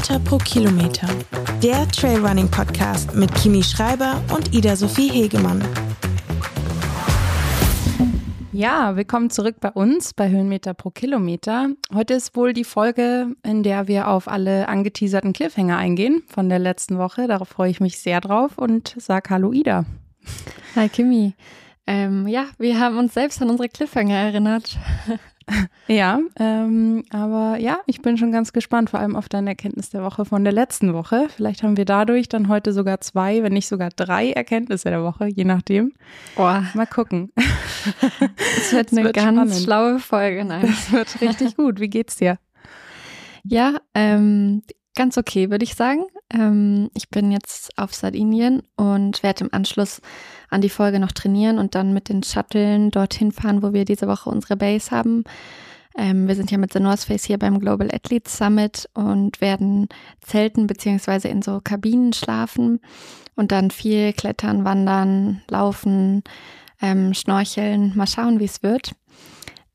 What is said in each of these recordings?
Höhenmeter pro Kilometer. Der Trailrunning Podcast mit Kimi Schreiber und Ida Sophie Hegemann. Ja, willkommen zurück bei uns bei Höhenmeter pro Kilometer. Heute ist wohl die Folge, in der wir auf alle angeteaserten Cliffhanger eingehen von der letzten Woche. Darauf freue ich mich sehr drauf und sag Hallo Ida. Hi Kimi. Ähm, ja, wir haben uns selbst an unsere Cliffhanger erinnert. Ja, ähm, aber ja, ich bin schon ganz gespannt, vor allem auf deine Erkenntnis der Woche von der letzten Woche. Vielleicht haben wir dadurch dann heute sogar zwei, wenn nicht sogar drei Erkenntnisse der Woche, je nachdem. Boah. Mal gucken. Es wird eine wird ganz spannend. schlaue Folge. Nein. Das wird richtig gut. Wie geht's dir? Ja, ähm, ganz okay, würde ich sagen. Ähm, ich bin jetzt auf Sardinien und werde im Anschluss an die Folge noch trainieren und dann mit den Shuttlen dorthin fahren, wo wir diese Woche unsere Base haben. Ähm, wir sind ja mit The North Face hier beim Global Athletes Summit und werden zelten beziehungsweise in so Kabinen schlafen und dann viel klettern, wandern, laufen, ähm, schnorcheln. Mal schauen, wie es wird.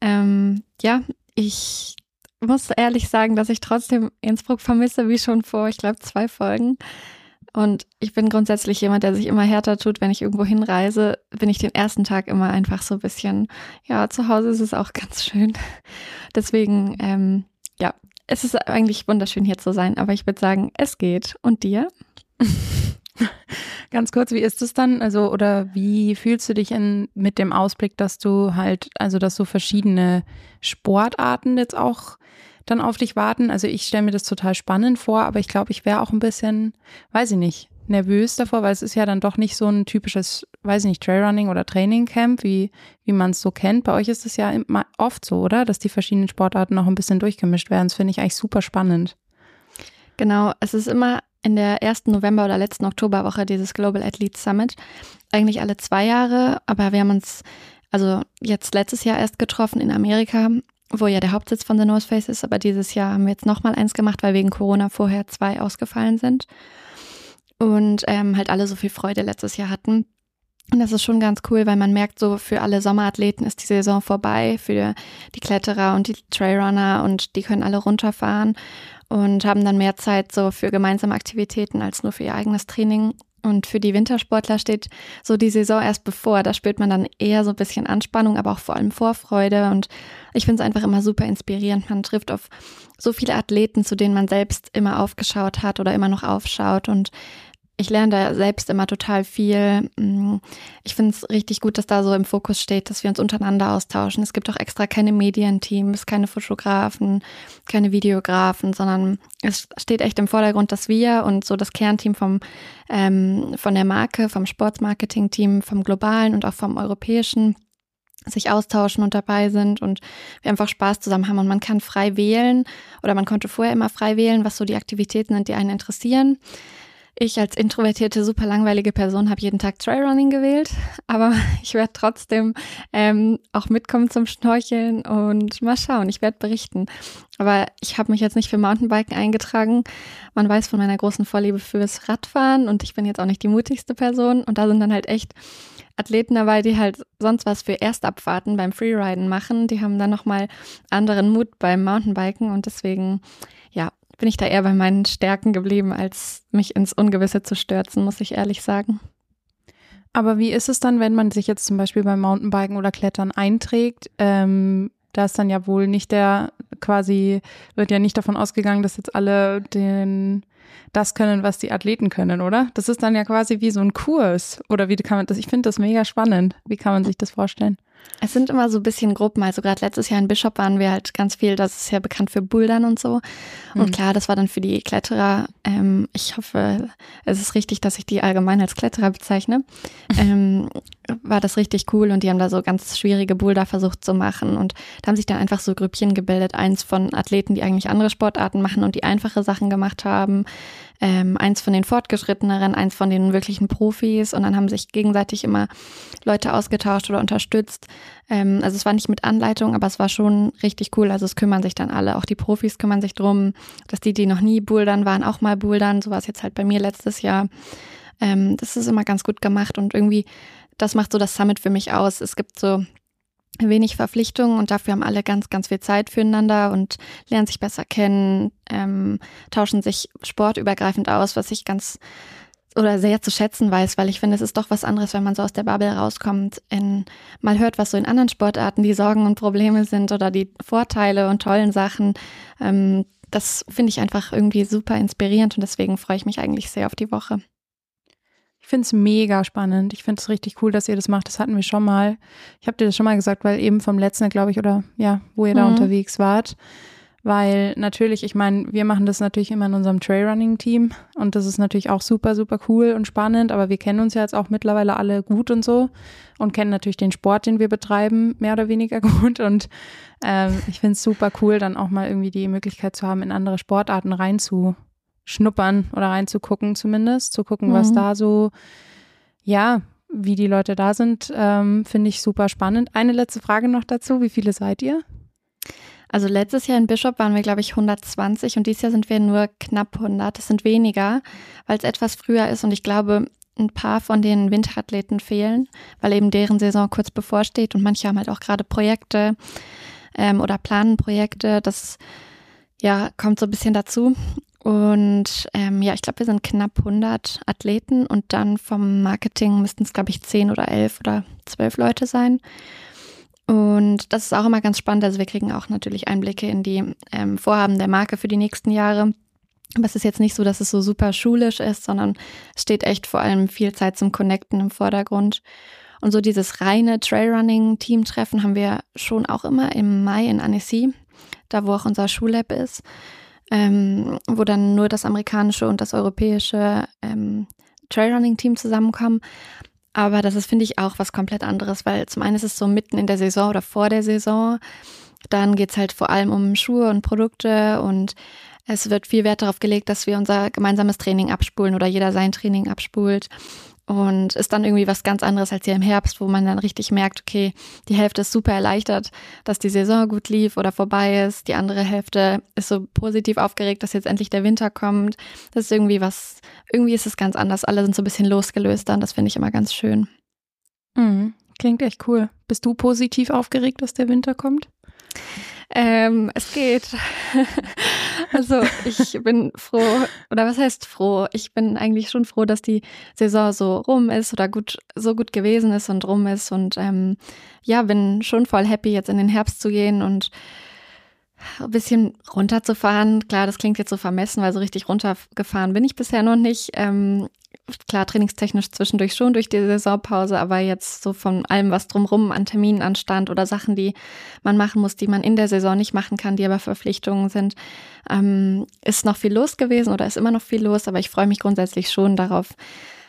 Ähm, ja, ich muss ehrlich sagen, dass ich trotzdem Innsbruck vermisse, wie schon vor, ich glaube, zwei Folgen. Und ich bin grundsätzlich jemand, der sich immer härter tut, wenn ich irgendwo hinreise, bin ich den ersten Tag immer einfach so ein bisschen, ja, zu Hause ist es auch ganz schön. Deswegen, ähm, ja, es ist eigentlich wunderschön hier zu sein, aber ich würde sagen, es geht. Und dir? Ganz kurz, wie ist es dann? Also, oder wie fühlst du dich in, mit dem Ausblick, dass du halt, also dass so verschiedene Sportarten jetzt auch dann auf dich warten. Also ich stelle mir das total spannend vor, aber ich glaube, ich wäre auch ein bisschen, weiß ich nicht, nervös davor, weil es ist ja dann doch nicht so ein typisches, weiß ich nicht, Trailrunning oder Trainingcamp, wie, wie man es so kennt. Bei euch ist es ja oft so, oder? Dass die verschiedenen Sportarten noch ein bisschen durchgemischt werden. Das finde ich eigentlich super spannend. Genau, es ist immer in der ersten November- oder letzten Oktoberwoche dieses Global Athletes Summit. Eigentlich alle zwei Jahre, aber wir haben uns also jetzt letztes Jahr erst getroffen in Amerika wo ja der Hauptsitz von The North Face ist, aber dieses Jahr haben wir jetzt nochmal eins gemacht, weil wegen Corona vorher zwei ausgefallen sind. Und ähm, halt alle so viel Freude letztes Jahr hatten. Und das ist schon ganz cool, weil man merkt, so für alle Sommerathleten ist die Saison vorbei, für die Kletterer und die Trailrunner und die können alle runterfahren und haben dann mehr Zeit so für gemeinsame Aktivitäten als nur für ihr eigenes Training. Und für die Wintersportler steht so die Saison erst bevor. Da spürt man dann eher so ein bisschen Anspannung, aber auch vor allem Vorfreude. Und ich finde es einfach immer super inspirierend. Man trifft auf so viele Athleten, zu denen man selbst immer aufgeschaut hat oder immer noch aufschaut. Und ich lerne da selbst immer total viel. Mm, ich finde es richtig gut, dass da so im Fokus steht, dass wir uns untereinander austauschen. Es gibt auch extra keine Medienteams, keine Fotografen, keine Videografen, sondern es steht echt im Vordergrund, dass wir und so das Kernteam vom, ähm, von der Marke, vom Sportsmarketing-Team, vom globalen und auch vom europäischen sich austauschen und dabei sind und wir einfach Spaß zusammen haben und man kann frei wählen oder man konnte vorher immer frei wählen, was so die Aktivitäten sind, die einen interessieren. Ich als introvertierte, super langweilige Person habe jeden Tag Trailrunning gewählt, aber ich werde trotzdem ähm, auch mitkommen zum Schnorcheln und mal schauen, ich werde berichten. Aber ich habe mich jetzt nicht für Mountainbiken eingetragen. Man weiß von meiner großen Vorliebe fürs Radfahren und ich bin jetzt auch nicht die mutigste Person und da sind dann halt echt Athleten dabei, die halt sonst was für Erstabfahrten beim Freeriden machen. Die haben dann nochmal anderen Mut beim Mountainbiken und deswegen, ja, bin ich da eher bei meinen Stärken geblieben, als mich ins Ungewisse zu stürzen, muss ich ehrlich sagen. Aber wie ist es dann, wenn man sich jetzt zum Beispiel beim Mountainbiken oder Klettern einträgt? Ähm, da ist dann ja wohl nicht der, quasi, wird ja nicht davon ausgegangen, dass jetzt alle den das können, was die Athleten können, oder? Das ist dann ja quasi wie so ein Kurs. Oder wie kann man das? Ich finde das mega spannend. Wie kann man sich das vorstellen? Es sind immer so ein bisschen Gruppen. Also gerade letztes Jahr in Bishop waren wir halt ganz viel, das ist ja bekannt für Bouldern und so. Und mhm. klar, das war dann für die Kletterer, ähm, ich hoffe, es ist richtig, dass ich die allgemein als Kletterer bezeichne, ähm, war das richtig cool und die haben da so ganz schwierige Boulder versucht zu machen und da haben sich dann einfach so Grüppchen gebildet. Eins von Athleten, die eigentlich andere Sportarten machen und die einfache Sachen gemacht haben ähm, eins von den Fortgeschritteneren, eins von den wirklichen Profis und dann haben sich gegenseitig immer Leute ausgetauscht oder unterstützt. Ähm, also es war nicht mit Anleitung, aber es war schon richtig cool. Also es kümmern sich dann alle, auch die Profis kümmern sich drum, dass die, die noch nie bouldern waren, auch mal bouldern. So war es jetzt halt bei mir letztes Jahr. Ähm, das ist immer ganz gut gemacht und irgendwie, das macht so das Summit für mich aus. Es gibt so wenig Verpflichtungen und dafür haben alle ganz, ganz viel Zeit füreinander und lernen sich besser kennen, ähm, tauschen sich sportübergreifend aus, was ich ganz oder sehr zu schätzen weiß, weil ich finde, es ist doch was anderes, wenn man so aus der Bubble rauskommt, in, mal hört, was so in anderen Sportarten die Sorgen und Probleme sind oder die Vorteile und tollen Sachen. Ähm, das finde ich einfach irgendwie super inspirierend und deswegen freue ich mich eigentlich sehr auf die Woche. Ich finde es mega spannend. Ich finde es richtig cool, dass ihr das macht. Das hatten wir schon mal. Ich habe dir das schon mal gesagt, weil eben vom letzten, glaube ich, oder ja, wo ihr mhm. da unterwegs wart. Weil natürlich, ich meine, wir machen das natürlich immer in unserem Trailrunning-Team und das ist natürlich auch super, super cool und spannend, aber wir kennen uns ja jetzt auch mittlerweile alle gut und so und kennen natürlich den Sport, den wir betreiben, mehr oder weniger gut und ähm, ich finde es super cool, dann auch mal irgendwie die Möglichkeit zu haben, in andere Sportarten reinzuschnuppern oder reinzugucken zumindest, zu gucken, mhm. was da so, ja, wie die Leute da sind, ähm, finde ich super spannend. Eine letzte Frage noch dazu, wie viele seid ihr? Also letztes Jahr in Bishop waren wir, glaube ich, 120 und dieses Jahr sind wir nur knapp 100. Das sind weniger, weil es etwas früher ist und ich glaube, ein paar von den Winterathleten fehlen, weil eben deren Saison kurz bevorsteht und manche haben halt auch gerade Projekte ähm, oder planen Projekte. Das ja kommt so ein bisschen dazu. Und ähm, ja, ich glaube, wir sind knapp 100 Athleten und dann vom Marketing müssten es, glaube ich, 10 oder 11 oder 12 Leute sein. Und das ist auch immer ganz spannend. Also wir kriegen auch natürlich Einblicke in die ähm, Vorhaben der Marke für die nächsten Jahre. Aber es ist jetzt nicht so, dass es so super schulisch ist, sondern es steht echt vor allem viel Zeit zum Connecten im Vordergrund. Und so dieses reine Trailrunning-Team-Treffen haben wir schon auch immer im Mai in Annecy, da wo auch unser Schullab ist, ähm, wo dann nur das amerikanische und das europäische ähm, Trailrunning-Team zusammenkommen. Aber das ist, finde ich, auch was komplett anderes, weil zum einen ist es so mitten in der Saison oder vor der Saison. Dann geht's halt vor allem um Schuhe und Produkte und es wird viel Wert darauf gelegt, dass wir unser gemeinsames Training abspulen oder jeder sein Training abspult. Und ist dann irgendwie was ganz anderes als hier im Herbst, wo man dann richtig merkt, okay, die Hälfte ist super erleichtert, dass die Saison gut lief oder vorbei ist. Die andere Hälfte ist so positiv aufgeregt, dass jetzt endlich der Winter kommt. Das ist irgendwie was, irgendwie ist es ganz anders. Alle sind so ein bisschen losgelöst dann. Das finde ich immer ganz schön. Mhm. Klingt echt cool. Bist du positiv aufgeregt, dass der Winter kommt? Ähm, es geht. also ich bin froh, oder was heißt froh? Ich bin eigentlich schon froh, dass die Saison so rum ist oder gut, so gut gewesen ist und rum ist. Und ähm, ja, bin schon voll happy, jetzt in den Herbst zu gehen und ein bisschen runterzufahren. Klar, das klingt jetzt so vermessen, weil so richtig runtergefahren bin ich bisher noch nicht. Ähm, klar, trainingstechnisch zwischendurch schon durch die Saisonpause, aber jetzt so von allem, was drumrum an Terminen anstand oder Sachen, die man machen muss, die man in der Saison nicht machen kann, die aber Verpflichtungen sind, ähm, ist noch viel los gewesen oder ist immer noch viel los, aber ich freue mich grundsätzlich schon darauf,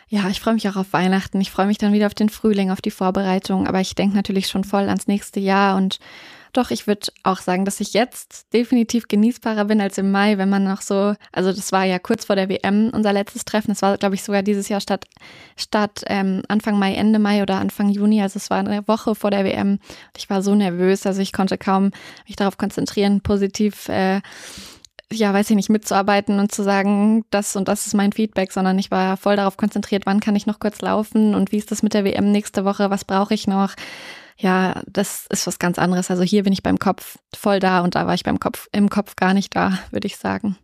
ja, ich freue mich auch auf Weihnachten. Ich freue mich dann wieder auf den Frühling, auf die Vorbereitung. Aber ich denke natürlich schon voll ans nächste Jahr und doch, ich würde auch sagen, dass ich jetzt definitiv genießbarer bin als im Mai, wenn man noch so, also das war ja kurz vor der WM unser letztes Treffen. Das war, glaube ich, sogar dieses Jahr statt, statt ähm, Anfang Mai, Ende Mai oder Anfang Juni. Also es war eine Woche vor der WM. Ich war so nervös, also ich konnte kaum mich darauf konzentrieren, positiv äh, ja, weiß ich nicht, mitzuarbeiten und zu sagen, das und das ist mein Feedback, sondern ich war voll darauf konzentriert, wann kann ich noch kurz laufen und wie ist das mit der WM nächste Woche, was brauche ich noch? Ja, das ist was ganz anderes. Also hier bin ich beim Kopf voll da und da war ich beim Kopf, im Kopf gar nicht da, würde ich sagen.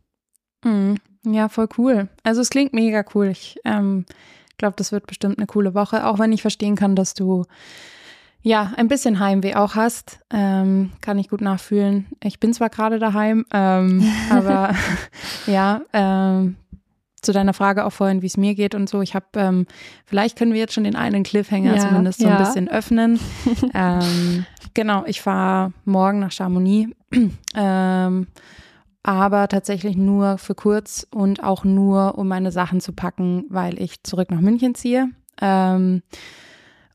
Mhm. Ja, voll cool. Also es klingt mega cool. Ich ähm, glaube, das wird bestimmt eine coole Woche, auch wenn ich verstehen kann, dass du ja ein bisschen Heimweh auch hast. Ähm, kann ich gut nachfühlen. Ich bin zwar gerade daheim, ähm, aber ja, ähm, zu deiner Frage auch vorhin, wie es mir geht und so. Ich habe, ähm, vielleicht können wir jetzt schon den einen Cliffhanger ja, zumindest so ja. ein bisschen öffnen. ähm, genau, ich fahre morgen nach Chamonix, ähm, aber tatsächlich nur für kurz und auch nur, um meine Sachen zu packen, weil ich zurück nach München ziehe.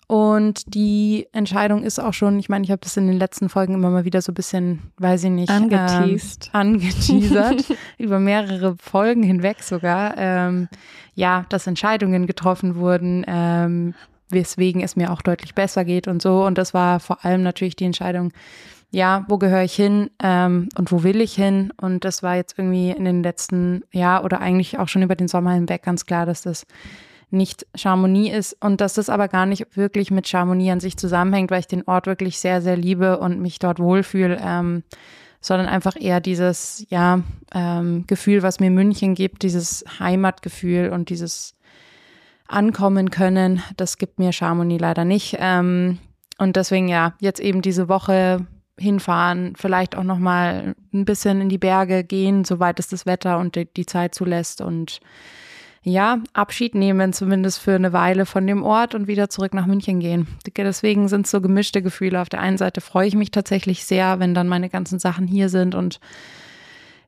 Und die Entscheidung ist auch schon, ich meine, ich habe das in den letzten Folgen immer mal wieder so ein bisschen, weiß ich nicht, angeteased, ähm, angeteasert, über mehrere Folgen hinweg sogar, ähm, ja, dass Entscheidungen getroffen wurden, ähm, weswegen es mir auch deutlich besser geht und so. Und das war vor allem natürlich die Entscheidung, ja, wo gehöre ich hin ähm, und wo will ich hin? Und das war jetzt irgendwie in den letzten, ja, oder eigentlich auch schon über den Sommer hinweg ganz klar, dass das nicht Chamonix ist und dass das aber gar nicht wirklich mit Chamonix an sich zusammenhängt, weil ich den Ort wirklich sehr, sehr liebe und mich dort wohlfühle, ähm, sondern einfach eher dieses, ja, ähm, Gefühl, was mir München gibt, dieses Heimatgefühl und dieses Ankommen können, das gibt mir Chamonix leider nicht. Ähm, und deswegen ja, jetzt eben diese Woche hinfahren, vielleicht auch noch mal ein bisschen in die Berge gehen, soweit es das Wetter und die, die Zeit zulässt und ja, Abschied nehmen, zumindest für eine Weile von dem Ort und wieder zurück nach München gehen. Deswegen sind es so gemischte Gefühle. Auf der einen Seite freue ich mich tatsächlich sehr, wenn dann meine ganzen Sachen hier sind und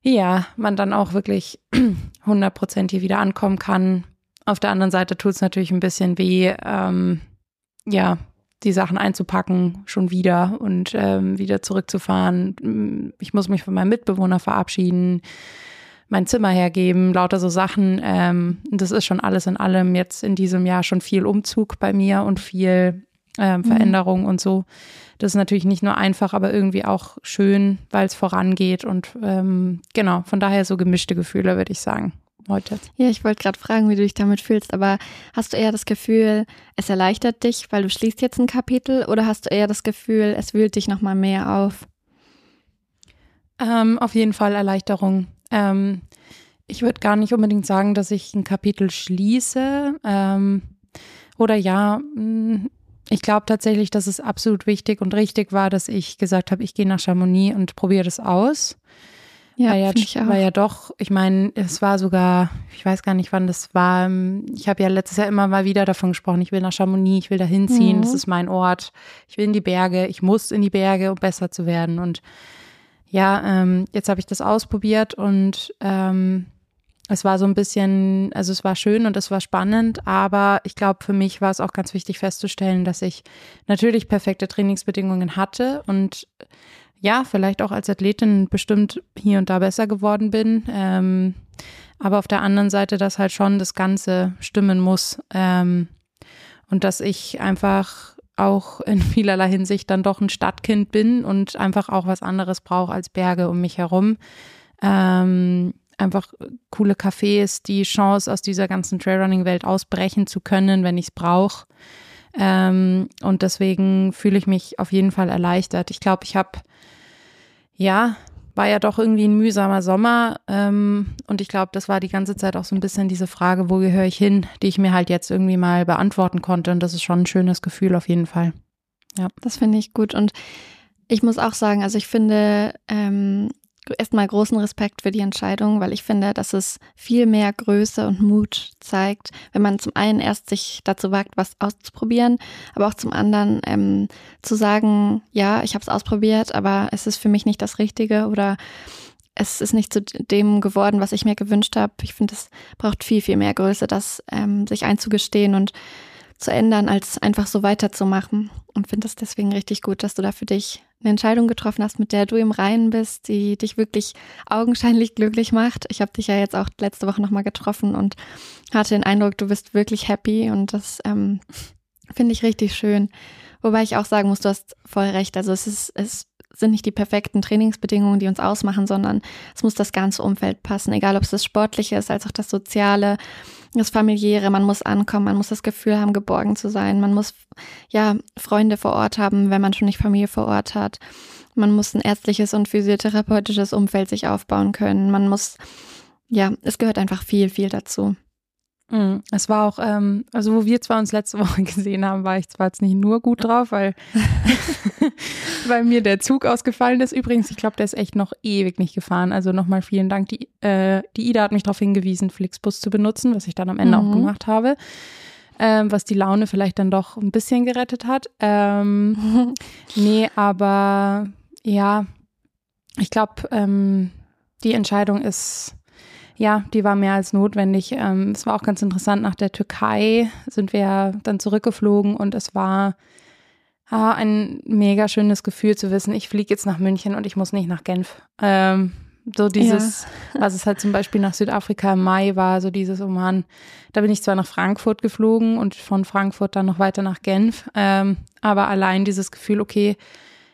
ja, man dann auch wirklich 100 Prozent hier wieder ankommen kann. Auf der anderen Seite tut es natürlich ein bisschen weh, ähm, ja, die Sachen einzupacken, schon wieder und ähm, wieder zurückzufahren. Ich muss mich von meinem Mitbewohner verabschieden, mein Zimmer hergeben, lauter so Sachen. Ähm, das ist schon alles in allem jetzt in diesem Jahr schon viel Umzug bei mir und viel ähm, Veränderung mhm. und so. Das ist natürlich nicht nur einfach, aber irgendwie auch schön, weil es vorangeht und ähm, genau, von daher so gemischte Gefühle, würde ich sagen heute. Ja, ich wollte gerade fragen, wie du dich damit fühlst, aber hast du eher das Gefühl, es erleichtert dich, weil du schließt jetzt ein Kapitel oder hast du eher das Gefühl, es wühlt dich nochmal mehr auf? Ähm, auf jeden Fall Erleichterung. Ähm, ich würde gar nicht unbedingt sagen, dass ich ein Kapitel schließe. Ähm, oder ja, mm, ich glaube tatsächlich, dass es absolut wichtig und richtig war, dass ich gesagt habe, ich gehe nach Chamonix und probiere das aus. Ja, weil, ja, weil ja doch, ich meine, es war sogar, ich weiß gar nicht, wann das war. Ähm, ich habe ja letztes Jahr immer mal wieder davon gesprochen, ich will nach Chamonix, ich will da hinziehen, mhm. das ist mein Ort, ich will in die Berge, ich muss in die Berge, um besser zu werden. Und ja, ähm, jetzt habe ich das ausprobiert und ähm, es war so ein bisschen, also es war schön und es war spannend, aber ich glaube, für mich war es auch ganz wichtig festzustellen, dass ich natürlich perfekte Trainingsbedingungen hatte und ja, vielleicht auch als Athletin bestimmt hier und da besser geworden bin. Ähm, aber auf der anderen Seite, dass halt schon das Ganze stimmen muss. Ähm, und dass ich einfach auch in vielerlei Hinsicht dann doch ein Stadtkind bin und einfach auch was anderes brauche als Berge um mich herum. Ähm, einfach coole Cafés, die Chance aus dieser ganzen Trailrunning-Welt ausbrechen zu können, wenn ich es brauche. Ähm, und deswegen fühle ich mich auf jeden Fall erleichtert. Ich glaube, ich habe ja, war ja doch irgendwie ein mühsamer Sommer. Ähm, und ich glaube, das war die ganze Zeit auch so ein bisschen diese Frage, wo gehöre ich hin, die ich mir halt jetzt irgendwie mal beantworten konnte. Und das ist schon ein schönes Gefühl auf jeden Fall. Ja. Das finde ich gut. Und ich muss auch sagen, also ich finde, ähm, erstmal großen Respekt für die Entscheidung, weil ich finde, dass es viel mehr Größe und Mut zeigt, wenn man zum einen erst sich dazu wagt, was auszuprobieren, aber auch zum anderen ähm, zu sagen, ja, ich habe es ausprobiert, aber es ist für mich nicht das Richtige oder es ist nicht zu dem geworden, was ich mir gewünscht habe. Ich finde, es braucht viel, viel mehr Größe, das ähm, sich einzugestehen und zu ändern, als einfach so weiterzumachen. Und finde es deswegen richtig gut, dass du da für dich eine Entscheidung getroffen hast, mit der du im Reinen bist, die dich wirklich augenscheinlich glücklich macht. Ich habe dich ja jetzt auch letzte Woche nochmal getroffen und hatte den Eindruck, du bist wirklich happy und das ähm, finde ich richtig schön. Wobei ich auch sagen muss, du hast voll recht. Also es ist, es sind nicht die perfekten Trainingsbedingungen, die uns ausmachen, sondern es muss das ganze Umfeld passen, egal ob es das Sportliche ist, als auch das Soziale das familiäre, man muss ankommen, man muss das Gefühl haben, geborgen zu sein, man muss ja Freunde vor Ort haben, wenn man schon nicht Familie vor Ort hat. Man muss ein ärztliches und physiotherapeutisches Umfeld sich aufbauen können. Man muss, ja, es gehört einfach viel, viel dazu. Mhm. Es war auch, ähm, also wo wir zwar uns letzte Woche gesehen haben, war ich zwar jetzt nicht nur gut drauf, weil, weil mir der Zug ausgefallen ist. Übrigens, ich glaube, der ist echt noch ewig nicht gefahren. Also nochmal vielen Dank. Die, äh, die Ida hat mich darauf hingewiesen, Flixbus zu benutzen, was ich dann am Ende mhm. auch gemacht habe. Ähm, was die Laune vielleicht dann doch ein bisschen gerettet hat. Ähm, nee, aber ja, ich glaube, ähm, die Entscheidung ist ja, die war mehr als notwendig. Ähm, es war auch ganz interessant. Nach der Türkei sind wir dann zurückgeflogen und es war ah, ein mega schönes Gefühl zu wissen, ich fliege jetzt nach München und ich muss nicht nach Genf. Ähm, so dieses, ja. was es halt zum Beispiel nach Südafrika im Mai war, so dieses, oh Mann, da bin ich zwar nach Frankfurt geflogen und von Frankfurt dann noch weiter nach Genf, ähm, aber allein dieses Gefühl, okay,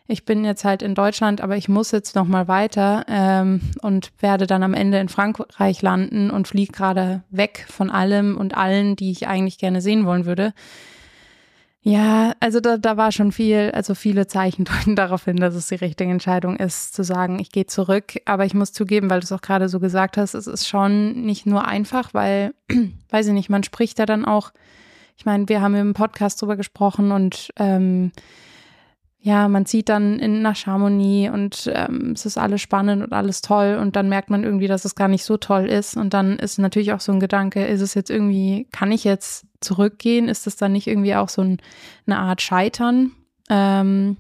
ich bin jetzt halt in Deutschland, aber ich muss jetzt noch mal weiter ähm, und werde dann am Ende in Frankreich landen und fliege gerade weg von allem und allen, die ich eigentlich gerne sehen wollen würde. Ja, also da, da war schon viel, also viele Zeichen deuten darauf hin, dass es die richtige Entscheidung ist, zu sagen, ich gehe zurück. Aber ich muss zugeben, weil du es auch gerade so gesagt hast, es ist schon nicht nur einfach, weil, weiß ich nicht, man spricht da dann auch, ich meine, wir haben im Podcast drüber gesprochen und ähm, ja, man zieht dann in, nach Chamonix und ähm, es ist alles spannend und alles toll und dann merkt man irgendwie, dass es gar nicht so toll ist und dann ist natürlich auch so ein Gedanke, ist es jetzt irgendwie, kann ich jetzt zurückgehen? Ist das dann nicht irgendwie auch so ein, eine Art Scheitern? Ähm,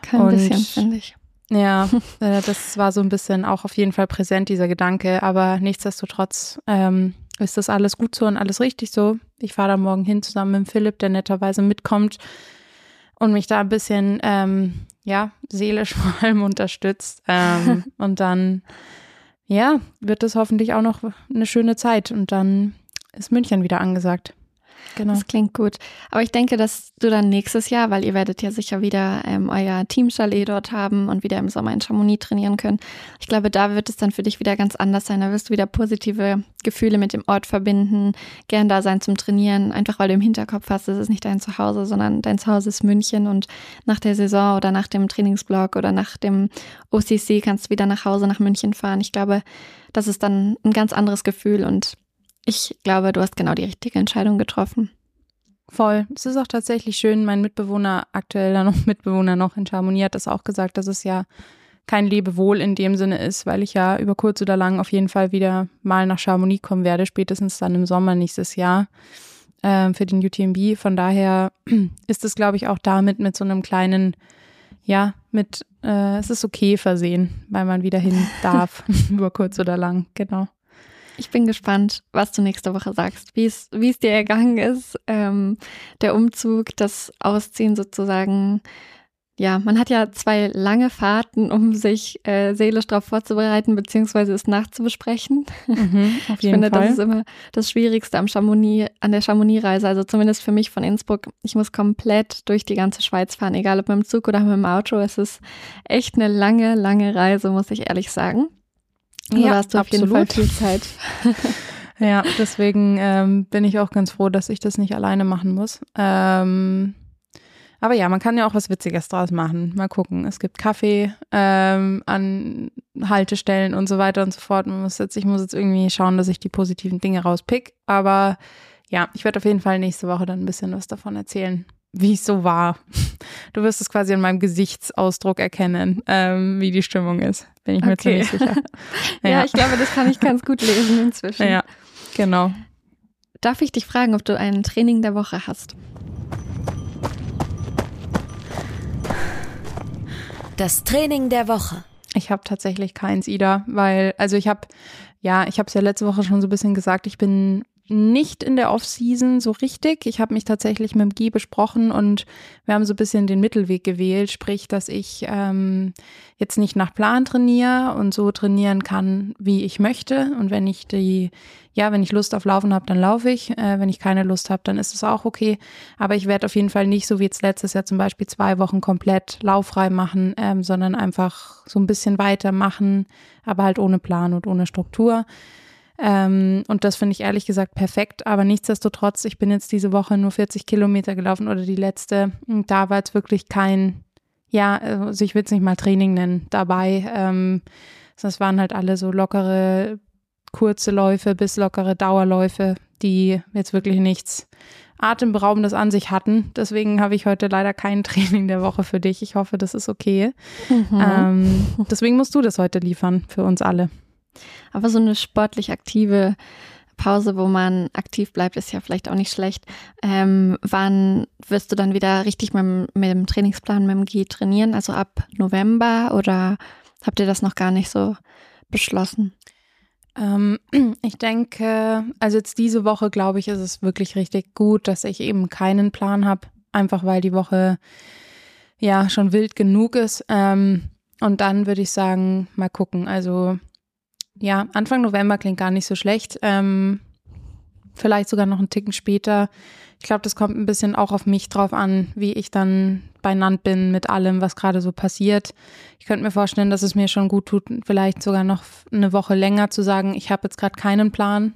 Kein und, bisschen, finde ich. Ja, äh, das war so ein bisschen auch auf jeden Fall präsent, dieser Gedanke, aber nichtsdestotrotz ähm, ist das alles gut so und alles richtig so. Ich fahre da morgen hin zusammen mit Philipp, der netterweise mitkommt und mich da ein bisschen, ähm, ja, seelisch vor allem unterstützt. Ähm, und dann, ja, wird es hoffentlich auch noch eine schöne Zeit. Und dann ist München wieder angesagt. Genau. Das klingt gut. Aber ich denke, dass du dann nächstes Jahr, weil ihr werdet ja sicher wieder ähm, euer Teamchalet dort haben und wieder im Sommer in Chamonix trainieren können. Ich glaube, da wird es dann für dich wieder ganz anders sein. Da wirst du wieder positive Gefühle mit dem Ort verbinden, gern da sein zum Trainieren, einfach weil du im Hinterkopf hast, es ist nicht dein Zuhause, sondern dein Zuhause ist München und nach der Saison oder nach dem Trainingsblock oder nach dem OCC kannst du wieder nach Hause nach München fahren. Ich glaube, das ist dann ein ganz anderes Gefühl und ich glaube, du hast genau die richtige Entscheidung getroffen. Voll. Es ist auch tatsächlich schön. Mein Mitbewohner, aktueller noch Mitbewohner noch in Chamonix, hat das auch gesagt, dass es ja kein Lebewohl in dem Sinne ist, weil ich ja über kurz oder lang auf jeden Fall wieder mal nach Chamonix kommen werde, spätestens dann im Sommer nächstes Jahr äh, für den UTMB. Von daher ist es, glaube ich, auch damit mit so einem kleinen, ja, mit, äh, es ist okay versehen, weil man wieder hin darf, über kurz oder lang, genau. Ich bin gespannt, was du nächste Woche sagst, wie es, dir ergangen ist, ähm, der Umzug, das Ausziehen sozusagen. Ja, man hat ja zwei lange Fahrten, um sich äh, seelisch darauf vorzubereiten, beziehungsweise es nachzubesprechen. Mhm, ich finde, Fall. das ist immer das Schwierigste am Chamonix, an der Chamonix-Reise. Also zumindest für mich von Innsbruck. Ich muss komplett durch die ganze Schweiz fahren, egal ob mit dem Zug oder mit dem Auto. Es ist echt eine lange, lange Reise, muss ich ehrlich sagen. Ja, da hast du auf jeden Fall viel Zeit. ja, deswegen ähm, bin ich auch ganz froh, dass ich das nicht alleine machen muss. Ähm, aber ja, man kann ja auch was Witziges draus machen. Mal gucken. Es gibt Kaffee ähm, an Haltestellen und so weiter und so fort. Man muss jetzt, ich muss jetzt irgendwie schauen, dass ich die positiven Dinge rauspick. Aber ja, ich werde auf jeden Fall nächste Woche dann ein bisschen was davon erzählen wie es so war. Du wirst es quasi in meinem Gesichtsausdruck erkennen, ähm, wie die Stimmung ist. Bin ich mir okay. ziemlich sicher. ja. ja, ich glaube, das kann ich ganz gut lesen inzwischen. Ja, genau. Darf ich dich fragen, ob du ein Training der Woche hast? Das Training der Woche. Ich habe tatsächlich keins, Ida, weil, also ich habe, ja, ich habe es ja letzte Woche schon so ein bisschen gesagt, ich bin nicht in der Off-Season so richtig. Ich habe mich tatsächlich mit dem Guy besprochen und wir haben so ein bisschen den Mittelweg gewählt, sprich, dass ich ähm, jetzt nicht nach Plan trainiere und so trainieren kann, wie ich möchte. Und wenn ich die, ja, wenn ich Lust auf Laufen habe, dann laufe ich. Äh, wenn ich keine Lust habe, dann ist es auch okay. Aber ich werde auf jeden Fall nicht so wie jetzt letztes Jahr zum Beispiel zwei Wochen komplett lauffrei machen, ähm, sondern einfach so ein bisschen weitermachen, aber halt ohne Plan und ohne Struktur. Ähm, und das finde ich ehrlich gesagt perfekt. Aber nichtsdestotrotz, ich bin jetzt diese Woche nur 40 Kilometer gelaufen oder die letzte. Und da war jetzt wirklich kein, ja, also ich will es nicht mal Training nennen, dabei. Ähm, das waren halt alle so lockere, kurze Läufe bis lockere Dauerläufe, die jetzt wirklich nichts Atemberaubendes an sich hatten. Deswegen habe ich heute leider kein Training der Woche für dich. Ich hoffe, das ist okay. Mhm. Ähm, deswegen musst du das heute liefern für uns alle. Aber so eine sportlich aktive Pause, wo man aktiv bleibt, ist ja vielleicht auch nicht schlecht. Ähm, wann wirst du dann wieder richtig mit, mit dem Trainingsplan mit dem G trainieren? Also ab November oder habt ihr das noch gar nicht so beschlossen? Ähm, ich denke, also jetzt diese Woche, glaube ich, ist es wirklich richtig gut, dass ich eben keinen Plan habe, einfach weil die Woche ja schon wild genug ist. Ähm, und dann würde ich sagen, mal gucken. Also ja, Anfang November klingt gar nicht so schlecht. Ähm, vielleicht sogar noch einen Ticken später. Ich glaube, das kommt ein bisschen auch auf mich drauf an, wie ich dann beinannt bin mit allem, was gerade so passiert. Ich könnte mir vorstellen, dass es mir schon gut tut, vielleicht sogar noch eine Woche länger zu sagen, ich habe jetzt gerade keinen Plan,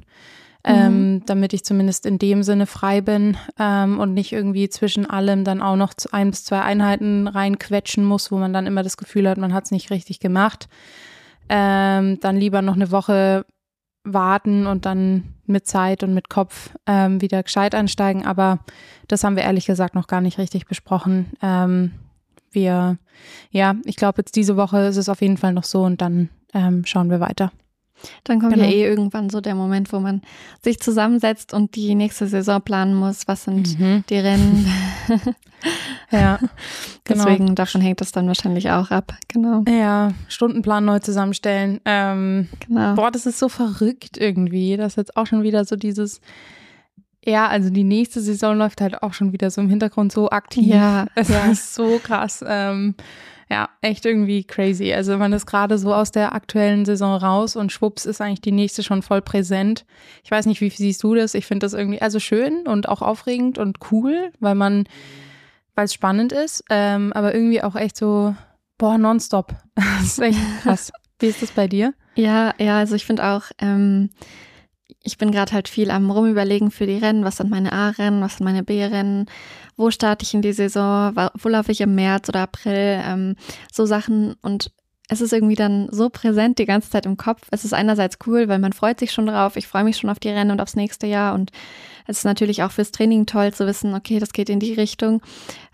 ähm, mhm. damit ich zumindest in dem Sinne frei bin ähm, und nicht irgendwie zwischen allem dann auch noch ein bis zwei Einheiten reinquetschen muss, wo man dann immer das Gefühl hat, man hat es nicht richtig gemacht. Ähm, dann lieber noch eine Woche warten und dann mit Zeit und mit Kopf ähm, wieder gescheit einsteigen. Aber das haben wir ehrlich gesagt noch gar nicht richtig besprochen. Ähm, wir, ja, ich glaube, jetzt diese Woche ist es auf jeden Fall noch so und dann ähm, schauen wir weiter. Dann kommt genau. ja eh irgendwann so der Moment, wo man sich zusammensetzt und die nächste Saison planen muss. Was sind mhm. die Rennen? ja, genau. deswegen davon hängt das dann wahrscheinlich auch ab. Genau. Ja, Stundenplan neu zusammenstellen. Ähm, genau. Boah, das ist so verrückt irgendwie. Das ist jetzt auch schon wieder so dieses. Ja, also die nächste Saison läuft halt auch schon wieder so im Hintergrund so aktiv. Ja, es ja. ist so krass. Ähm, ja, echt irgendwie crazy. Also man ist gerade so aus der aktuellen Saison raus und schwupps ist eigentlich die nächste schon voll präsent. Ich weiß nicht, wie siehst du das? Ich finde das irgendwie also schön und auch aufregend und cool, weil man, weil es spannend ist, ähm, aber irgendwie auch echt so, boah, nonstop. das ist echt krass. wie ist das bei dir? Ja, ja, also ich finde auch, ähm, ich bin gerade halt viel am Rumüberlegen für die Rennen. Was sind meine A-Rennen, was sind meine B-Rennen? Wo starte ich in die Saison? Wo laufe ich im März oder April? Ähm, so Sachen. Und es ist irgendwie dann so präsent die ganze Zeit im Kopf. Es ist einerseits cool, weil man freut sich schon drauf. Ich freue mich schon auf die Rennen und aufs nächste Jahr. Und es ist natürlich auch fürs Training toll zu wissen, okay, das geht in die Richtung.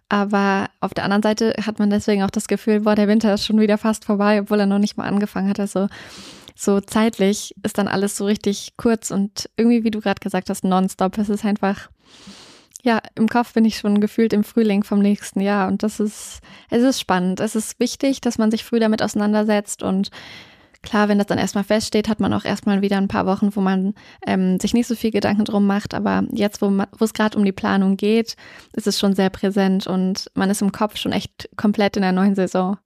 Aber auf der anderen Seite hat man deswegen auch das Gefühl, boah, der Winter ist schon wieder fast vorbei, obwohl er noch nicht mal angefangen hat. Also so zeitlich ist dann alles so richtig kurz und irgendwie, wie du gerade gesagt hast, nonstop. Es ist einfach, ja, im Kopf bin ich schon gefühlt im Frühling vom nächsten Jahr und das ist, es ist spannend. Es ist wichtig, dass man sich früh damit auseinandersetzt und klar, wenn das dann erstmal feststeht, hat man auch erstmal wieder ein paar Wochen, wo man ähm, sich nicht so viel Gedanken drum macht. Aber jetzt, wo, es gerade um die Planung geht, ist es schon sehr präsent und man ist im Kopf schon echt komplett in der neuen Saison.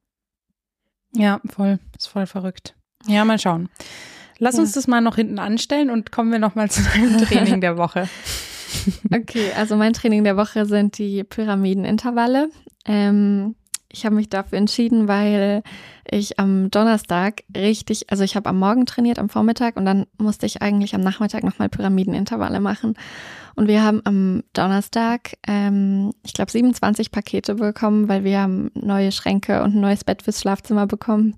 Ja, voll. Ist voll verrückt. Ja, mal schauen. Lass ja. uns das mal noch hinten anstellen und kommen wir nochmal zu deinem Training der Woche. Okay, also mein Training der Woche sind die Pyramidenintervalle. Ähm, ich habe mich dafür entschieden, weil ich am Donnerstag richtig, also ich habe am Morgen trainiert, am Vormittag und dann musste ich eigentlich am Nachmittag nochmal Pyramidenintervalle machen. Und wir haben am Donnerstag, ähm, ich glaube, 27 Pakete bekommen, weil wir haben neue Schränke und ein neues Bett fürs Schlafzimmer bekommen.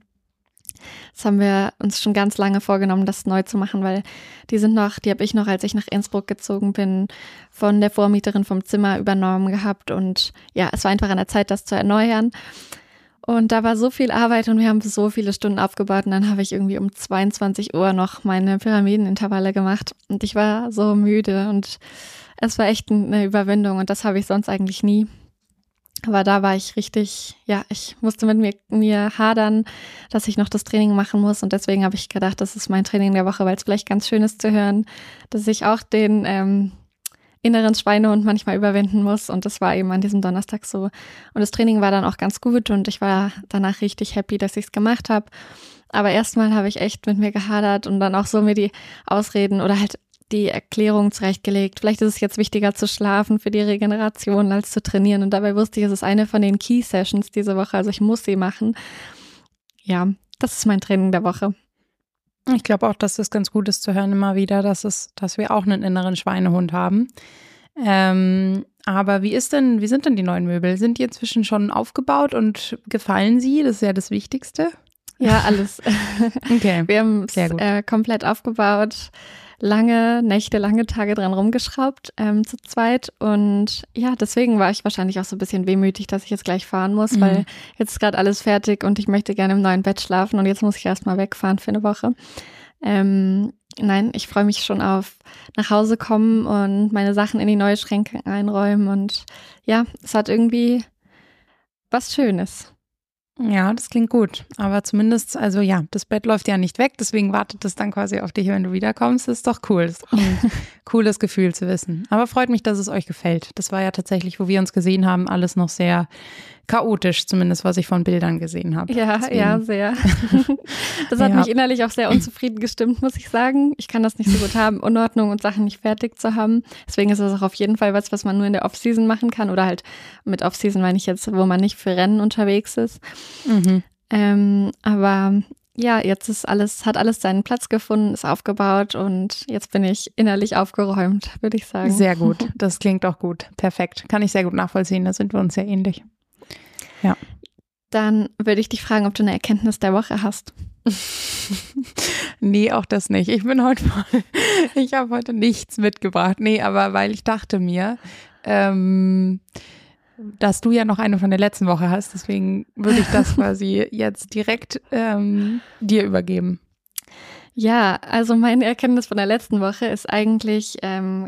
Das haben wir uns schon ganz lange vorgenommen, das neu zu machen, weil die sind noch, die habe ich noch, als ich nach Innsbruck gezogen bin, von der Vormieterin vom Zimmer übernommen gehabt. Und ja, es war einfach an der Zeit, das zu erneuern. Und da war so viel Arbeit und wir haben so viele Stunden aufgebaut und dann habe ich irgendwie um 22 Uhr noch meine Pyramidenintervalle gemacht und ich war so müde und es war echt eine Überwindung und das habe ich sonst eigentlich nie. Aber da war ich richtig, ja, ich musste mit mir, mir hadern, dass ich noch das Training machen muss. Und deswegen habe ich gedacht, das ist mein Training der Woche, weil es vielleicht ganz schön ist zu hören, dass ich auch den ähm, inneren Schweinehund manchmal überwinden muss. Und das war eben an diesem Donnerstag so. Und das Training war dann auch ganz gut und ich war danach richtig happy, dass ich es gemacht habe. Aber erstmal habe ich echt mit mir gehadert und dann auch so mir die Ausreden oder halt die Erklärung zurechtgelegt. Vielleicht ist es jetzt wichtiger zu schlafen für die Regeneration als zu trainieren. Und dabei wusste ich, es ist eine von den Key Sessions diese Woche. Also ich muss sie machen. Ja, das ist mein Training der Woche. Ich glaube auch, dass es ganz gut ist zu hören immer wieder, dass es, dass wir auch einen inneren Schweinehund haben. Ähm, aber wie ist denn, wie sind denn die neuen Möbel? Sind die inzwischen schon aufgebaut und gefallen sie? Das ist ja das Wichtigste. Ja, alles. Okay. Wir haben es äh, komplett aufgebaut lange Nächte, lange Tage dran rumgeschraubt ähm, zu zweit. Und ja, deswegen war ich wahrscheinlich auch so ein bisschen wehmütig, dass ich jetzt gleich fahren muss, mhm. weil jetzt ist gerade alles fertig und ich möchte gerne im neuen Bett schlafen und jetzt muss ich erstmal wegfahren für eine Woche. Ähm, nein, ich freue mich schon auf nach Hause kommen und meine Sachen in die neue Schränke einräumen. Und ja, es hat irgendwie was Schönes. Ja, das klingt gut. Aber zumindest, also ja, das Bett läuft ja nicht weg, deswegen wartet es dann quasi auf dich, wenn du wiederkommst. Das ist doch cool. Das ist ein cooles Gefühl zu wissen. Aber freut mich, dass es euch gefällt. Das war ja tatsächlich, wo wir uns gesehen haben, alles noch sehr chaotisch, zumindest was ich von Bildern gesehen habe. Ja, Deswegen. ja, sehr. Das hat ja. mich innerlich auch sehr unzufrieden gestimmt, muss ich sagen. Ich kann das nicht so gut haben, Unordnung und Sachen nicht fertig zu haben. Deswegen ist das auch auf jeden Fall was, was man nur in der Offseason machen kann oder halt mit Offseason meine ich jetzt, wo man nicht für Rennen unterwegs ist. Mhm. Ähm, aber ja, jetzt ist alles, hat alles seinen Platz gefunden, ist aufgebaut und jetzt bin ich innerlich aufgeräumt, würde ich sagen. Sehr gut. Das klingt auch gut. Perfekt. Kann ich sehr gut nachvollziehen. Da sind wir uns sehr ähnlich. Ja. Dann würde ich dich fragen, ob du eine Erkenntnis der Woche hast. nee, auch das nicht. Ich bin heute mal, ich habe heute nichts mitgebracht. Nee, aber weil ich dachte mir, ähm, dass du ja noch eine von der letzten Woche hast. Deswegen würde ich das quasi jetzt direkt ähm, dir übergeben. Ja, also meine Erkenntnis von der letzten Woche ist eigentlich ähm,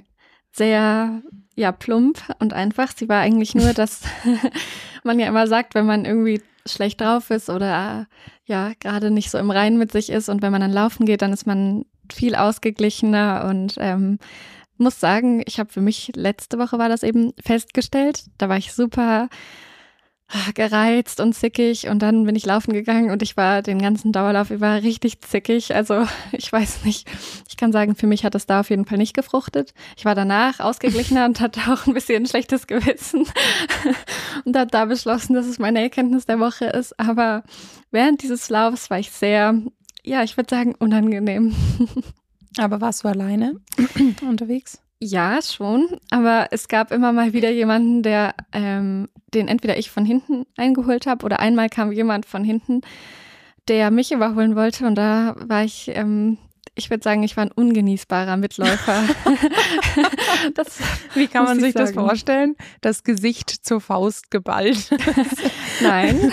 sehr ja plump und einfach. Sie war eigentlich nur, dass man ja immer sagt, wenn man irgendwie schlecht drauf ist oder ja gerade nicht so im Reinen mit sich ist und wenn man dann laufen geht, dann ist man viel ausgeglichener und ähm, muss sagen, ich habe für mich letzte Woche war das eben festgestellt. Da war ich super gereizt und zickig und dann bin ich laufen gegangen und ich war den ganzen Dauerlauf über richtig zickig. Also ich weiß nicht, ich kann sagen, für mich hat es da auf jeden Fall nicht gefruchtet. Ich war danach ausgeglichener und hatte auch ein bisschen ein schlechtes Gewissen und habe da beschlossen, dass es meine Erkenntnis der Woche ist. Aber während dieses Laufs war ich sehr, ja, ich würde sagen, unangenehm. Aber warst du alleine unterwegs? Ja, schon. Aber es gab immer mal wieder jemanden, der ähm, den entweder ich von hinten eingeholt habe oder einmal kam jemand von hinten, der mich überholen wollte. Und da war ich, ähm, ich würde sagen, ich war ein ungenießbarer Mitläufer. das, Wie kann man sich sagen. das vorstellen? Das Gesicht zur Faust geballt. Nein.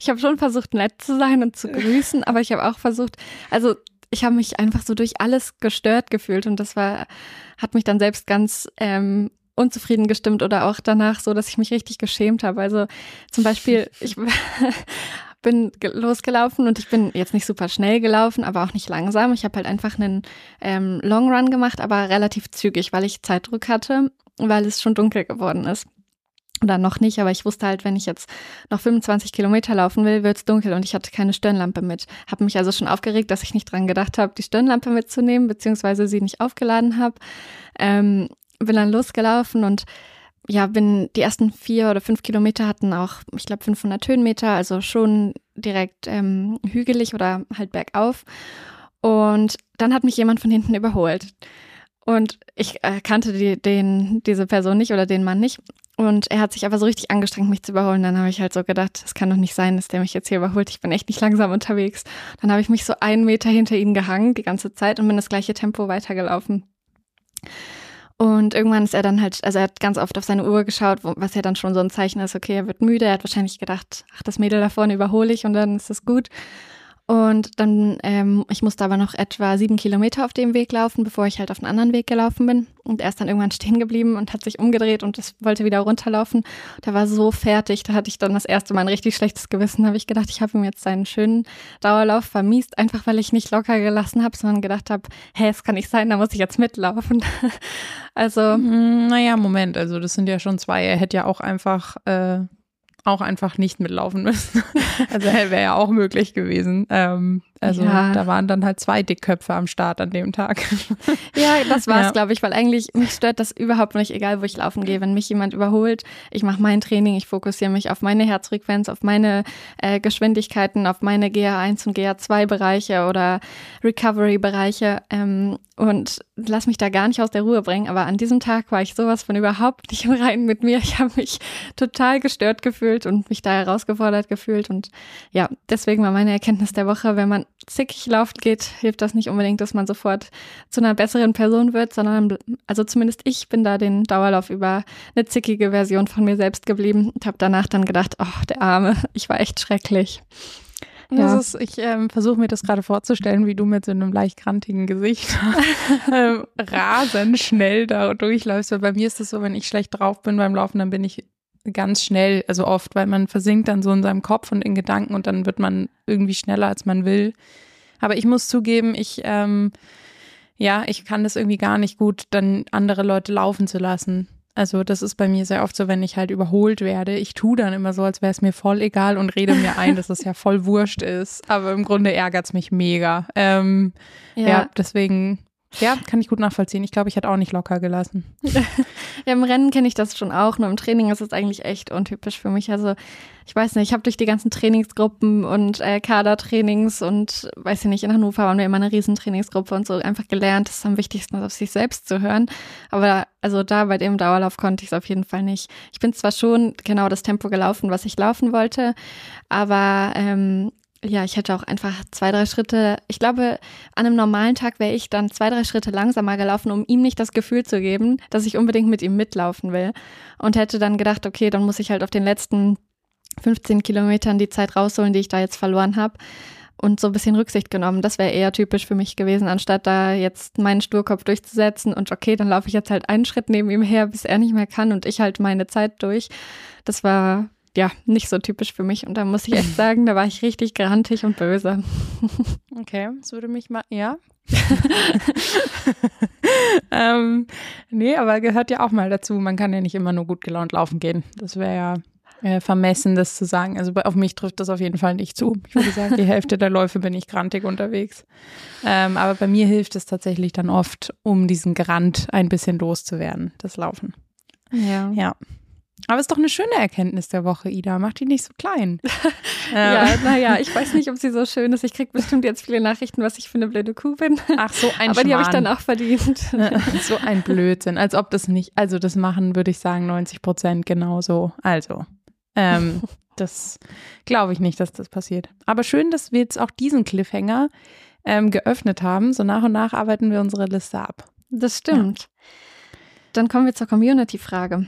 Ich habe schon versucht, nett zu sein und zu grüßen, aber ich habe auch versucht, also ich habe mich einfach so durch alles gestört gefühlt und das war, hat mich dann selbst ganz ähm, unzufrieden gestimmt oder auch danach so, dass ich mich richtig geschämt habe. Also zum Beispiel, ich bin losgelaufen und ich bin jetzt nicht super schnell gelaufen, aber auch nicht langsam. Ich habe halt einfach einen ähm, Long Run gemacht, aber relativ zügig, weil ich Zeitdruck hatte, weil es schon dunkel geworden ist oder noch nicht, aber ich wusste halt, wenn ich jetzt noch 25 Kilometer laufen will, wird's dunkel und ich hatte keine Stirnlampe mit. Habe mich also schon aufgeregt, dass ich nicht dran gedacht habe, die Stirnlampe mitzunehmen, beziehungsweise sie nicht aufgeladen habe. Ähm, bin dann losgelaufen und ja, bin die ersten vier oder fünf Kilometer hatten auch, ich glaube, 500 Höhenmeter, also schon direkt ähm, hügelig oder halt bergauf. Und dann hat mich jemand von hinten überholt. Und ich äh, kannte die, den, diese Person nicht oder den Mann nicht. Und er hat sich aber so richtig angestrengt, mich zu überholen. Dann habe ich halt so gedacht, das kann doch nicht sein, dass der mich jetzt hier überholt. Ich bin echt nicht langsam unterwegs. Dann habe ich mich so einen Meter hinter ihm gehangen die ganze Zeit und bin das gleiche Tempo weitergelaufen. Und irgendwann ist er dann halt, also er hat ganz oft auf seine Uhr geschaut, was ja dann schon so ein Zeichen ist, okay, er wird müde. Er hat wahrscheinlich gedacht, ach, das Mädel da vorne überhole ich und dann ist das gut. Und dann, ähm, ich musste aber noch etwa sieben Kilometer auf dem Weg laufen, bevor ich halt auf einen anderen Weg gelaufen bin. Und er ist dann irgendwann stehen geblieben und hat sich umgedreht und das wollte wieder runterlaufen. Der war so fertig, da hatte ich dann das erste Mal ein richtig schlechtes Gewissen. Da habe ich gedacht, ich habe ihm jetzt seinen schönen Dauerlauf vermiest, einfach weil ich nicht locker gelassen habe, sondern gedacht habe, hä, es kann nicht sein, da muss ich jetzt mitlaufen. also. Mm, naja, Moment, also das sind ja schon zwei. Er hätte ja auch einfach äh, auch einfach nicht mitlaufen müssen. Also wäre ja auch möglich gewesen. Ähm, also ja. da waren dann halt zwei Dickköpfe am Start an dem Tag. Ja, das war es, ja. glaube ich, weil eigentlich mich stört das überhaupt nicht, egal wo ich laufen gehe. Wenn mich jemand überholt, ich mache mein Training, ich fokussiere mich auf meine Herzfrequenz, auf meine äh, Geschwindigkeiten, auf meine GA1 und GA2 Bereiche oder Recovery-Bereiche ähm, und lass mich da gar nicht aus der Ruhe bringen. Aber an diesem Tag war ich sowas von überhaupt nicht im Reinen mit mir. Ich habe mich total gestört gefühlt und mich da herausgefordert gefühlt. Und ja, deswegen war meine Erkenntnis der Woche, wenn man zickig laufen geht, hilft das nicht unbedingt, dass man sofort zu einer besseren Person wird, sondern also zumindest ich bin da den Dauerlauf über eine zickige Version von mir selbst geblieben und habe danach dann gedacht, oh, der Arme, ich war echt schrecklich. Ja. Ist, ich ähm, versuche mir das gerade vorzustellen, wie du mit so einem leicht krantigen Gesicht ähm, rasend schnell da durchläufst. Weil bei mir ist es so, wenn ich schlecht drauf bin beim Laufen, dann bin ich ganz schnell, also oft, weil man versinkt dann so in seinem Kopf und in Gedanken und dann wird man irgendwie schneller, als man will. Aber ich muss zugeben, ich, ähm, ja, ich kann das irgendwie gar nicht gut, dann andere Leute laufen zu lassen. Also das ist bei mir sehr oft so, wenn ich halt überholt werde. Ich tue dann immer so, als wäre es mir voll egal und rede mir ein, dass es ja voll wurscht ist. Aber im Grunde ärgert es mich mega. Ähm, ja. ja, deswegen ja, kann ich gut nachvollziehen. Ich glaube, ich hätte auch nicht locker gelassen. ja, im Rennen kenne ich das schon auch. Nur im Training ist es eigentlich echt untypisch für mich. Also, ich weiß nicht, ich habe durch die ganzen Trainingsgruppen und äh, Kadertrainings und weiß ich nicht, in Hannover waren wir immer eine Riesentrainingsgruppe und so einfach gelernt, es ist am wichtigsten, auf sich selbst zu hören. Aber also da bei dem Dauerlauf konnte ich es auf jeden Fall nicht. Ich bin zwar schon genau das Tempo gelaufen, was ich laufen wollte, aber ähm, ja, ich hätte auch einfach zwei, drei Schritte, ich glaube, an einem normalen Tag wäre ich dann zwei, drei Schritte langsamer gelaufen, um ihm nicht das Gefühl zu geben, dass ich unbedingt mit ihm mitlaufen will. Und hätte dann gedacht, okay, dann muss ich halt auf den letzten 15 Kilometern die Zeit rausholen, die ich da jetzt verloren habe. Und so ein bisschen Rücksicht genommen. Das wäre eher typisch für mich gewesen, anstatt da jetzt meinen Sturkopf durchzusetzen und okay, dann laufe ich jetzt halt einen Schritt neben ihm her, bis er nicht mehr kann und ich halt meine Zeit durch. Das war ja, nicht so typisch für mich. Und da muss ich echt sagen, da war ich richtig grantig und böse. Okay, das würde mich mal, ja. ähm, nee, aber gehört ja auch mal dazu. Man kann ja nicht immer nur gut gelaunt laufen gehen. Das wäre ja äh, vermessen, das zu sagen. Also auf mich trifft das auf jeden Fall nicht zu. Ich würde sagen, die Hälfte der Läufe bin ich grantig unterwegs. Ähm, aber bei mir hilft es tatsächlich dann oft, um diesen Grant ein bisschen loszuwerden, das Laufen. Ja. Ja. Aber ist doch eine schöne Erkenntnis der Woche, Ida. Mach die nicht so klein. ja, naja, ich weiß nicht, ob sie so schön ist. Ich kriege bestimmt jetzt viele Nachrichten, was ich für eine blöde Kuh bin. Ach, so ein Aber die habe ich dann auch verdient. so ein Blödsinn. Als ob das nicht, also das machen, würde ich sagen, 90 Prozent genauso. Also, ähm, das glaube ich nicht, dass das passiert. Aber schön, dass wir jetzt auch diesen Cliffhanger ähm, geöffnet haben. So nach und nach arbeiten wir unsere Liste ab. Das stimmt. Ja. Dann kommen wir zur Community-Frage.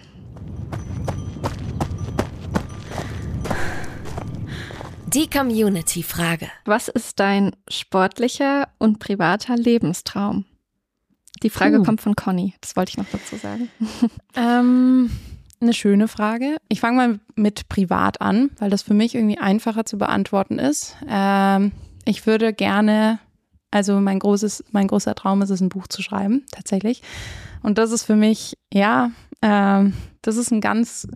Die Community-Frage. Was ist dein sportlicher und privater Lebenstraum? Die Frage uh. kommt von Conny. Das wollte ich noch dazu sagen. Ähm, eine schöne Frage. Ich fange mal mit privat an, weil das für mich irgendwie einfacher zu beantworten ist. Ähm, ich würde gerne, also mein großes, mein großer Traum ist es, ein Buch zu schreiben, tatsächlich. Und das ist für mich, ja, ähm, das ist ein ganz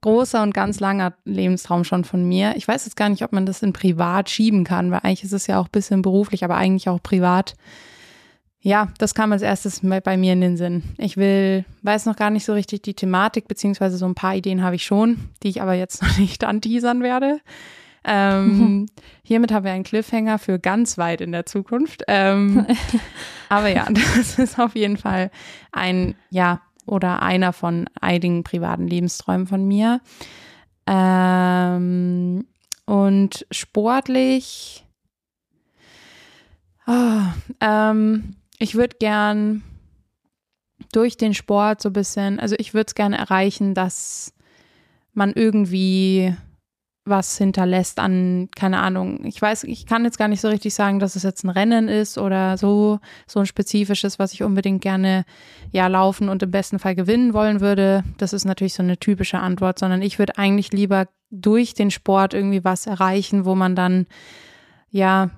großer und ganz langer Lebenstraum schon von mir. Ich weiß jetzt gar nicht, ob man das in privat schieben kann, weil eigentlich ist es ja auch ein bisschen beruflich, aber eigentlich auch privat. Ja, das kam als erstes bei mir in den Sinn. Ich will, weiß noch gar nicht so richtig die Thematik, beziehungsweise so ein paar Ideen habe ich schon, die ich aber jetzt noch nicht anteasern werde. Ähm, hiermit haben wir einen Cliffhanger für ganz weit in der Zukunft. Ähm, aber ja, das ist auf jeden Fall ein, ja, oder einer von einigen privaten Lebensträumen von mir. Ähm, und sportlich, oh, ähm, ich würde gern durch den Sport so ein bisschen, also ich würde es gerne erreichen, dass man irgendwie was hinterlässt an, keine Ahnung, ich weiß, ich kann jetzt gar nicht so richtig sagen, dass es jetzt ein Rennen ist oder so, so ein spezifisches, was ich unbedingt gerne ja laufen und im besten Fall gewinnen wollen würde. Das ist natürlich so eine typische Antwort, sondern ich würde eigentlich lieber durch den Sport irgendwie was erreichen, wo man dann ja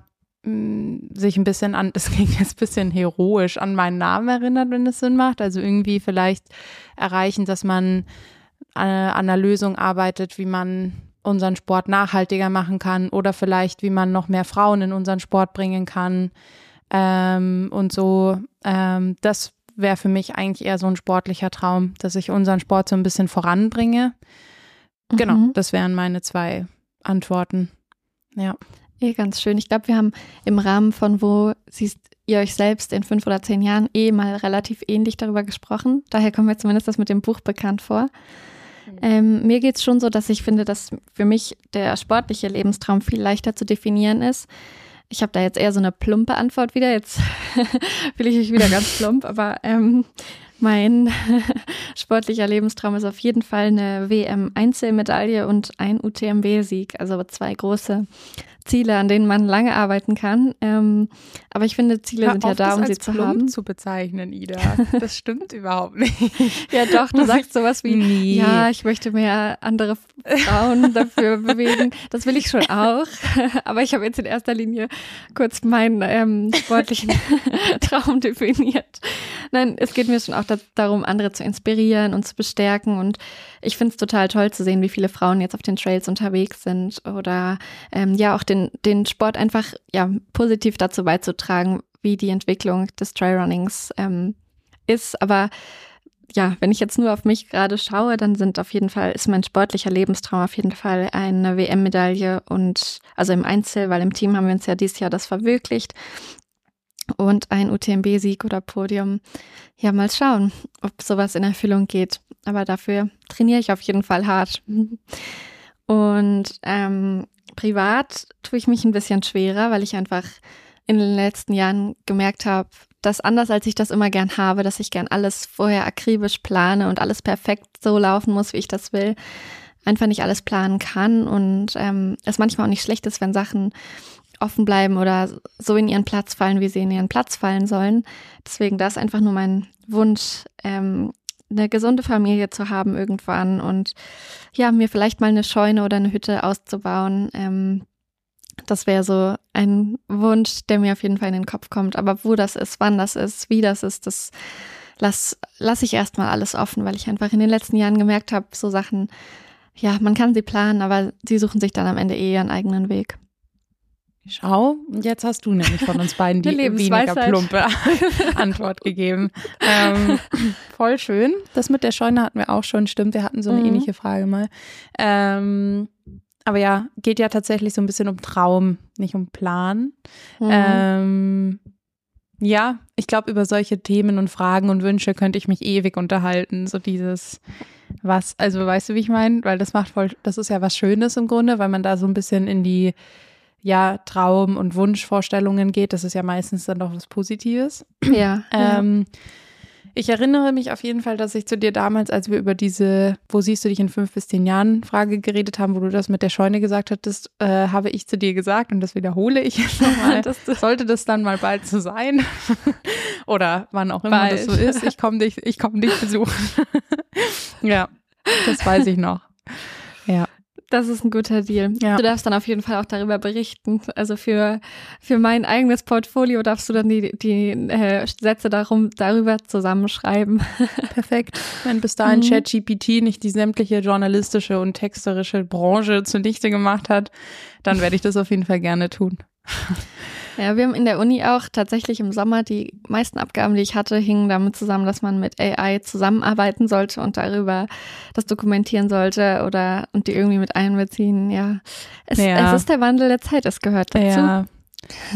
mm, sich ein bisschen an, das klingt jetzt ein bisschen heroisch, an meinen Namen erinnert, wenn es Sinn macht. Also irgendwie vielleicht erreichen, dass man äh, an einer Lösung arbeitet, wie man unseren Sport nachhaltiger machen kann oder vielleicht, wie man noch mehr Frauen in unseren Sport bringen kann. Ähm, und so, ähm, das wäre für mich eigentlich eher so ein sportlicher Traum, dass ich unseren Sport so ein bisschen voranbringe. Genau, mhm. das wären meine zwei Antworten. Ja. Ja, ganz schön. Ich glaube, wir haben im Rahmen von wo siehst ihr euch selbst in fünf oder zehn Jahren eh mal relativ ähnlich darüber gesprochen. Daher kommt mir zumindest das mit dem Buch bekannt vor. Ähm, mir geht es schon so, dass ich finde, dass für mich der sportliche Lebenstraum viel leichter zu definieren ist. Ich habe da jetzt eher so eine plumpe Antwort wieder. Jetzt fühle ich mich wieder ganz plump, aber ähm, mein sportlicher Lebenstraum ist auf jeden Fall eine WM-Einzelmedaille und ein UTMB-Sieg. Also zwei große Ziele, an denen man lange arbeiten kann. Ähm, aber ich finde, Ziele Hör sind ja da, um sie zu haben. zu bezeichnen, Ida. Das stimmt überhaupt nicht. Ja, doch, du sagst sowas wie, nee. ja, ich möchte mehr andere Frauen dafür bewegen. Das will ich schon auch. Aber ich habe jetzt in erster Linie kurz meinen ähm, sportlichen Traum definiert. Nein, es geht mir schon auch da, darum, andere zu inspirieren und zu bestärken. Und ich finde es total toll zu sehen, wie viele Frauen jetzt auf den Trails unterwegs sind oder ähm, ja auch den, den Sport einfach ja positiv dazu beizutragen, wie die Entwicklung des Trailrunnings ähm, ist. Aber ja, wenn ich jetzt nur auf mich gerade schaue, dann sind auf jeden Fall, ist mein sportlicher Lebenstraum auf jeden Fall eine WM-Medaille und also im Einzel, weil im Team haben wir uns ja dieses Jahr das verwirklicht und ein UTMB-Sieg oder Podium. Ja, mal schauen, ob sowas in Erfüllung geht. Aber dafür trainiere ich auf jeden Fall hart. Und ähm, privat tue ich mich ein bisschen schwerer, weil ich einfach in den letzten Jahren gemerkt habe, dass anders als ich das immer gern habe, dass ich gern alles vorher akribisch plane und alles perfekt so laufen muss, wie ich das will, einfach nicht alles planen kann und ähm, es manchmal auch nicht schlecht ist, wenn Sachen offen bleiben oder so in ihren Platz fallen, wie sie in ihren Platz fallen sollen. Deswegen das einfach nur mein Wunsch, ähm, eine gesunde Familie zu haben irgendwann und ja, mir vielleicht mal eine Scheune oder eine Hütte auszubauen. Ähm, das wäre so ein Wunsch, der mir auf jeden Fall in den Kopf kommt. Aber wo das ist, wann das ist, wie das ist, das lass, lass ich erstmal alles offen, weil ich einfach in den letzten Jahren gemerkt habe, so Sachen, ja, man kann sie planen, aber sie suchen sich dann am Ende eh ihren eigenen Weg. Schau, und jetzt hast du nämlich von uns beiden die weniger plumpe Antwort gegeben. Ähm, voll schön. Das mit der Scheune hatten wir auch schon, stimmt. Wir hatten so eine mhm. ähnliche Frage mal. Ähm, aber ja, geht ja tatsächlich so ein bisschen um Traum, nicht um Plan. Mhm. Ähm, ja, ich glaube, über solche Themen und Fragen und Wünsche könnte ich mich ewig unterhalten. So dieses, was, also weißt du, wie ich meine? Weil das macht voll, das ist ja was Schönes im Grunde, weil man da so ein bisschen in die ja, Traum- und Wunschvorstellungen geht, das ist ja meistens dann doch was Positives. Ja. ähm, ja. Ich erinnere mich auf jeden Fall, dass ich zu dir damals, als wir über diese, wo siehst du dich in fünf bis zehn Jahren Frage geredet haben, wo du das mit der Scheune gesagt hattest, äh, habe ich zu dir gesagt, und das wiederhole ich jetzt nochmal, sollte das dann mal bald so sein oder wann auch immer bald. das so ist, ich komme dich, ich komme dich besuchen. ja, das weiß ich noch. Ja. Das ist ein guter Deal. Ja. Du darfst dann auf jeden Fall auch darüber berichten. Also für, für mein eigenes Portfolio darfst du dann die, die äh, Sätze darum, darüber zusammenschreiben. Perfekt. Wenn bis dahin mhm. ChatGPT nicht die sämtliche journalistische und texterische Branche zunichte gemacht hat, dann werde ich das auf jeden Fall gerne tun. Ja, wir haben in der Uni auch tatsächlich im Sommer die meisten Abgaben, die ich hatte, hingen damit zusammen, dass man mit AI zusammenarbeiten sollte und darüber das dokumentieren sollte oder und die irgendwie mit einbeziehen. Ja, es, ja. es ist der Wandel der Zeit, es gehört dazu. Ja,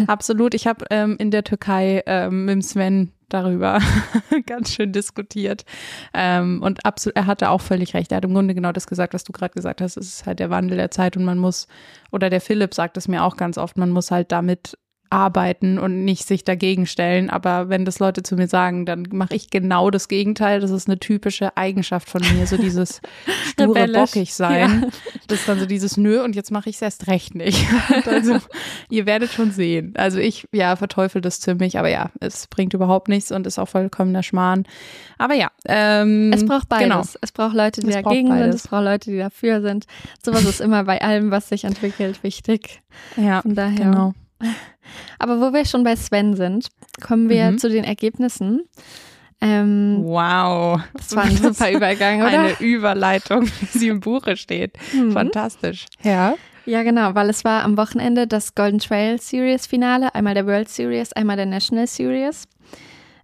absolut. Ich habe ähm, in der Türkei ähm, mit Sven darüber ganz schön diskutiert. Ähm, und absolut, er hatte auch völlig recht. Er hat im Grunde genau das gesagt, was du gerade gesagt hast. Es ist halt der Wandel der Zeit und man muss, oder der Philipp sagt es mir auch ganz oft, man muss halt damit arbeiten und nicht sich dagegen stellen. Aber wenn das Leute zu mir sagen, dann mache ich genau das Gegenteil. Das ist eine typische Eigenschaft von mir, so dieses sture bockig sein. Ja. Das ist dann so dieses Nö und jetzt mache ich es erst recht nicht. also ihr werdet schon sehen. Also ich, ja, verteufel das ziemlich, aber ja, es bringt überhaupt nichts und ist auch vollkommener Schmarrn. Aber ja. Ähm, es braucht beides. Genau. Es braucht Leute, die es dagegen sind, es braucht Leute, die dafür sind. Sowas ist immer bei allem, was sich entwickelt, wichtig. Ja, Von daher. genau. Aber wo wir schon bei Sven sind, kommen wir mhm. zu den Ergebnissen. Ähm, wow. Das war ein super Übergang, oder? Eine Überleitung, wie sie im Buche steht. Mhm. Fantastisch. Ja. Ja, genau, weil es war am Wochenende das Golden Trail Series Finale, einmal der World Series, einmal der National Series.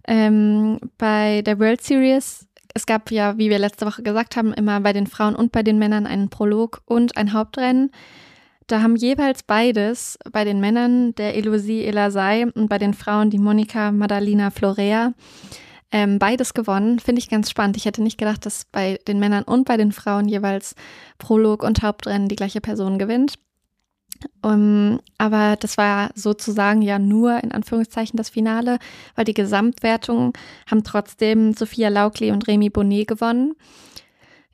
Ähm, bei der World Series, es gab ja, wie wir letzte Woche gesagt haben, immer bei den Frauen und bei den Männern einen Prolog und ein Hauptrennen. Da haben jeweils beides, bei den Männern der Elosie Elasai und bei den Frauen die Monika Madalina Florea, ähm, beides gewonnen. Finde ich ganz spannend. Ich hätte nicht gedacht, dass bei den Männern und bei den Frauen jeweils Prolog und Hauptrennen die gleiche Person gewinnt. Um, aber das war sozusagen ja nur in Anführungszeichen das Finale, weil die Gesamtwertung haben trotzdem Sophia Laukli und Remy Bonnet gewonnen.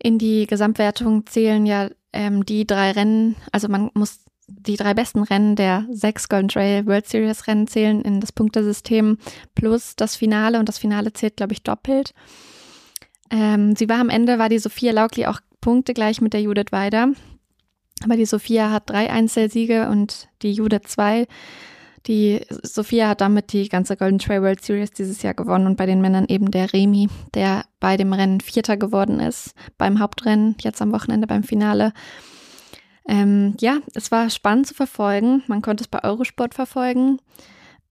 In die Gesamtwertung zählen ja ähm, die drei Rennen, also man muss die drei besten Rennen der sechs Golden Trail World Series Rennen zählen in das Punktesystem plus das Finale und das Finale zählt, glaube ich, doppelt. Ähm, sie war am Ende, war die Sophia Laukli auch punktegleich mit der Judith Weider. Aber die Sophia hat drei Einzelsiege und die Judith zwei. Die Sophia hat damit die ganze Golden Trail World Series dieses Jahr gewonnen und bei den Männern eben der Remy, der bei dem Rennen Vierter geworden ist, beim Hauptrennen, jetzt am Wochenende beim Finale. Ähm, ja, es war spannend zu verfolgen. Man konnte es bei Eurosport verfolgen.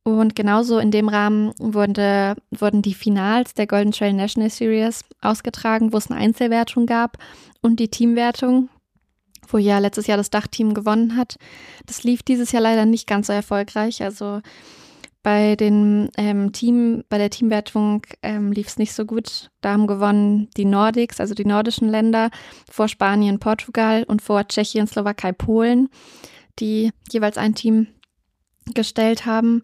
Und genauso in dem Rahmen wurde, wurden die Finals der Golden Trail National Series ausgetragen, wo es eine Einzelwertung gab und die Teamwertung, wo ja letztes Jahr das Dachteam gewonnen hat. Das lief dieses Jahr leider nicht ganz so erfolgreich. Also bei den ähm, Team, bei der Teamwertung ähm, lief es nicht so gut. Da haben gewonnen die Nordics, also die nordischen Länder, vor Spanien, Portugal und vor Tschechien, Slowakei, Polen, die jeweils ein Team gestellt haben.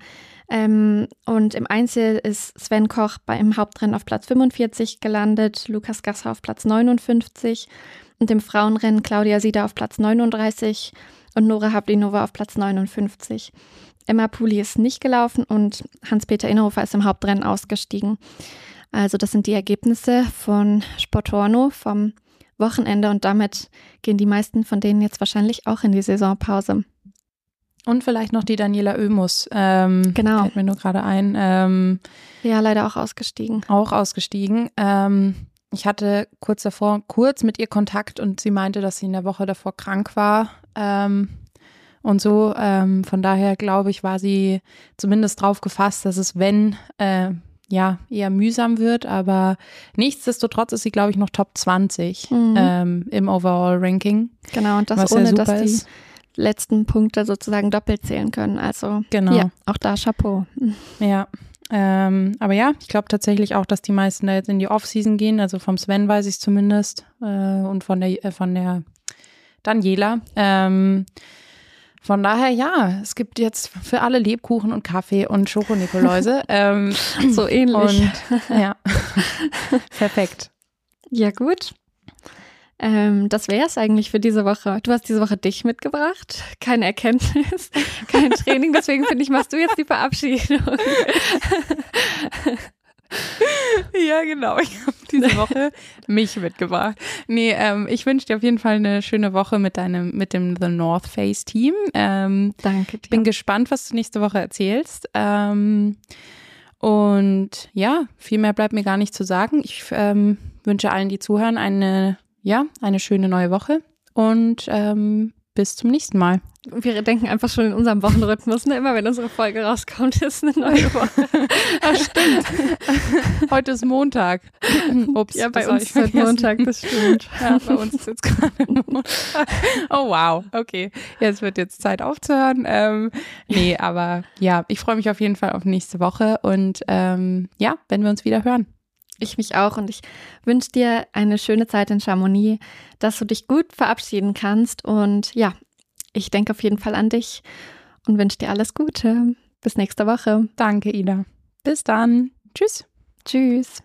Ähm, und im Einzel ist Sven Koch beim Hauptrennen auf Platz 45 gelandet, Lukas Gasser auf Platz 59 und im Frauenrennen Claudia Sieder auf Platz 39 und Nora Havlinova auf Platz 59. Emma Puli ist nicht gelaufen und Hans-Peter Inhofer ist im Hauptrennen ausgestiegen. Also das sind die Ergebnisse von Sportorno vom Wochenende und damit gehen die meisten von denen jetzt wahrscheinlich auch in die Saisonpause. Und vielleicht noch die Daniela Oemus. Ähm, genau. Fällt mir nur gerade ein. Ähm, ja, leider auch ausgestiegen. Auch ausgestiegen. Ähm, ich hatte kurz davor kurz mit ihr Kontakt und sie meinte, dass sie in der Woche davor krank war. Ähm, und so, ähm, von daher glaube ich, war sie zumindest drauf gefasst, dass es, wenn, äh, ja, eher mühsam wird, aber nichtsdestotrotz ist sie, glaube ich, noch Top 20 mhm. ähm, im Overall-Ranking. Genau, und das ohne, dass die ist. letzten Punkte sozusagen doppelt zählen können. Also, genau. ja, auch da Chapeau. Ja, ähm, aber ja, ich glaube tatsächlich auch, dass die meisten da jetzt in die Offseason gehen. Also vom Sven weiß ich zumindest äh, und von der, äh, von der Daniela. Ähm, von daher, ja, es gibt jetzt für alle Lebkuchen und Kaffee und Schokonikoläuse. ähm, so ähnlich. Und, ja, perfekt. Ja, gut. Ähm, das wäre es eigentlich für diese Woche. Du hast diese Woche dich mitgebracht. Keine Erkenntnis, kein Training. Deswegen finde ich, machst du jetzt die Verabschiedung. ja, genau. Ich habe diese Woche mich mitgebracht. Nee, ähm, ich wünsche dir auf jeden Fall eine schöne Woche mit deinem, mit dem The North Face Team. Ähm, Danke dir. Bin gespannt, was du nächste Woche erzählst. Ähm, und ja, viel mehr bleibt mir gar nicht zu sagen. Ich ähm, wünsche allen, die zuhören, eine, ja, eine schöne neue Woche und ähm, bis zum nächsten Mal. Wir denken einfach schon in unserem Wochenrhythmus. Ne? Immer wenn unsere Folge rauskommt, ist eine neue Woche. Ach, stimmt. Heute ist Montag. Ups, ja, bei uns ist heute Montag, das stimmt. Ja, bei uns ist jetzt gerade Montag. Oh, wow. Okay. Jetzt wird jetzt Zeit aufzuhören. Ähm, nee, aber ja, ich freue mich auf jeden Fall auf nächste Woche und ähm, ja, wenn wir uns wieder hören. Ich mich auch und ich wünsche dir eine schöne Zeit in Chamonix, dass du dich gut verabschieden kannst und ja, ich denke auf jeden Fall an dich und wünsche dir alles Gute. Bis nächste Woche. Danke, Ida. Bis dann. Tschüss. Tschüss.